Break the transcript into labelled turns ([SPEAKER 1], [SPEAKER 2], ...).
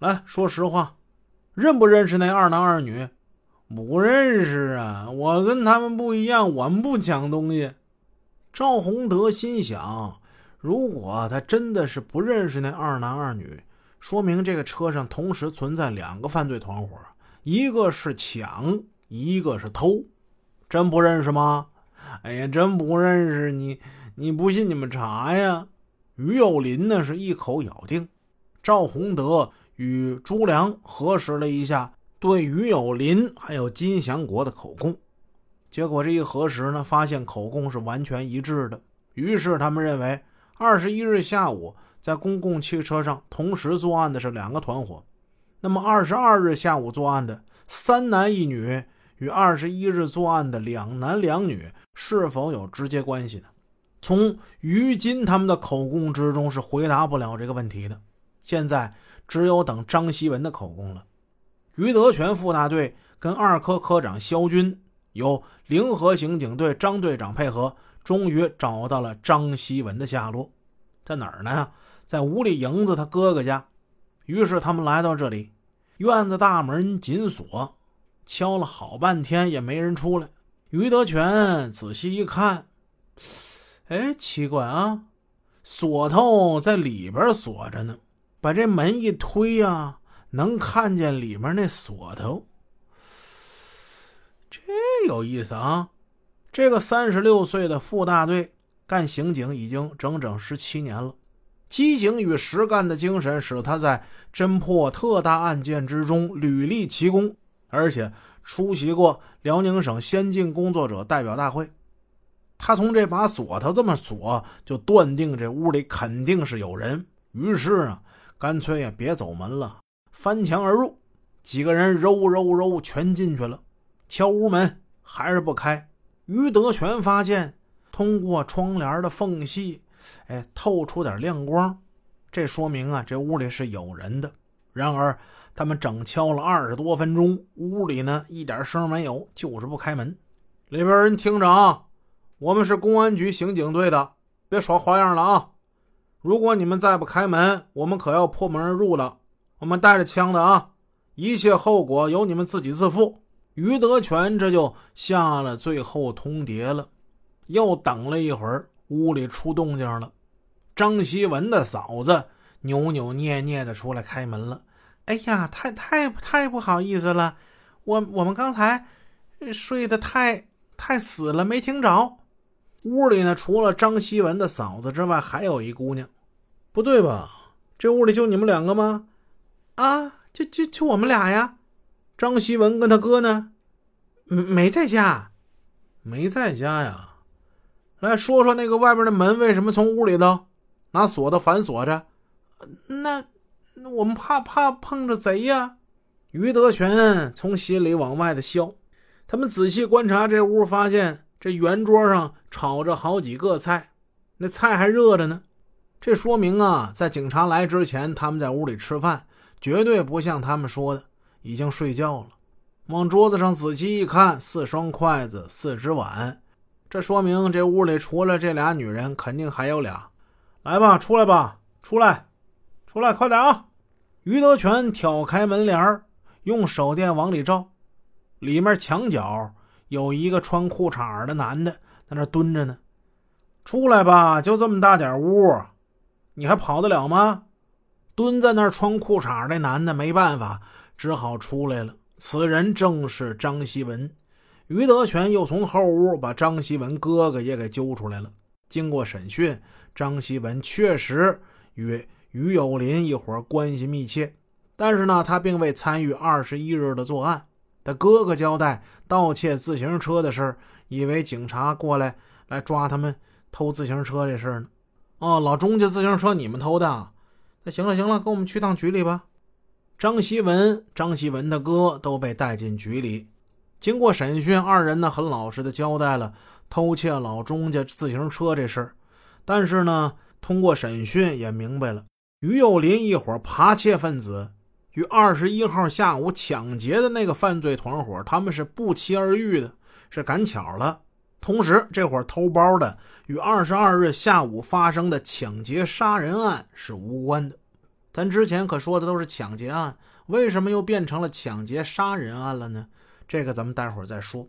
[SPEAKER 1] 来说实话，认不认识那二男二女？不认识啊，我跟他们不一样，我们不抢东西。赵洪德心想，如果他真的是不认识那二男二女，说明这个车上同时存在两个犯罪团伙，一个是抢，一个是偷。真不认识吗？哎呀，真不认识你，你不信你们查呀。于有林呢是一口咬定，赵洪德与朱良核实了一下。对于有林还有金祥国的口供，结果这一核实呢，发现口供是完全一致的。于是他们认为，二十一日下午在公共汽车上同时作案的是两个团伙。那么二十二日下午作案的三男一女与二十一日作案的两男两女是否有直接关系呢？从于金他们的口供之中是回答不了这个问题的。现在只有等张希文的口供了。于德全副大队跟二科科长肖军，由灵河刑警队张队长配合，终于找到了张希文的下落，在哪儿呢？在五里营子他哥哥家。于是他们来到这里，院子大门紧锁，敲了好半天也没人出来。于德全仔细一看，哎，奇怪啊，锁头在里边锁着呢，把这门一推呀。能看见里面那锁头，这有意思啊！这个三十六岁的副大队干刑警已经整整十七年了，机警与实干的精神使他在侦破特大案件之中屡立奇功，而且出席过辽宁省先进工作者代表大会。他从这把锁头这么锁，就断定这屋里肯定是有人。于是啊，干脆也别走门了。翻墙而入，几个人揉揉揉全进去了，敲屋门还是不开。于德全发现，通过窗帘的缝隙，哎，透出点亮光，这说明啊，这屋里是有人的。然而，他们整敲了二十多分钟，屋里呢一点声没有，就是不开门。里边人听着啊，我们是公安局刑警队的，别耍花样了啊！如果你们再不开门，我们可要破门而入了。我们带着枪的啊，一切后果由你们自己自负。于德全这就下了最后通牒了。又等了一会儿，屋里出动静了。张希文的嫂子扭扭捏捏的出来开门了。哎呀，太太太不好意思了，我我们刚才睡得太太死了，没听着。屋里呢，除了张希文的嫂子之外，还有一姑娘。不对吧？这屋里就你们两个吗？啊，就就就我们俩呀，张希文跟他哥呢，没在家，没在家呀。来说说那个外边的门为什么从屋里头拿锁的反锁着？那那我们怕怕碰着贼呀。于德全从心里往外的笑。他们仔细观察这屋，发现这圆桌上炒着好几个菜，那菜还热着呢。这说明啊，在警察来之前，他们在屋里吃饭。绝对不像他们说的已经睡觉了。往桌子上仔细一看，四双筷子，四只碗，这说明这屋里除了这俩女人，肯定还有俩。来吧，出来吧，出来，出来，快点啊！于德全挑开门帘用手电往里照，里面墙角有一个穿裤衩的男的在那蹲着呢。出来吧，就这么大点屋，你还跑得了吗？蹲在那儿穿裤衩那男的没办法，只好出来了。此人正是张希文。于德全又从后屋把张希文哥哥也给揪出来了。经过审讯，张希文确实与于有林一伙关系密切，但是呢，他并未参与二十一日的作案。哥哥交代盗窃自行车的事以为警察过来来抓他们偷自行车这事呢。哦，老钟家自行车你们偷的？那行了行了，跟我们去趟局里吧。张希文、张希文的哥都被带进局里。经过审讯，二人呢很老实的交代了偷窃老钟家自行车这事儿。但是呢，通过审讯也明白了，于有林一伙扒窃分子与二十一号下午抢劫的那个犯罪团伙，他们是不期而遇的，是赶巧了。同时，这伙偷包的与二十二日下午发生的抢劫杀人案是无关的。咱之前可说的都是抢劫案，为什么又变成了抢劫杀人案了呢？这个咱们待会儿再说。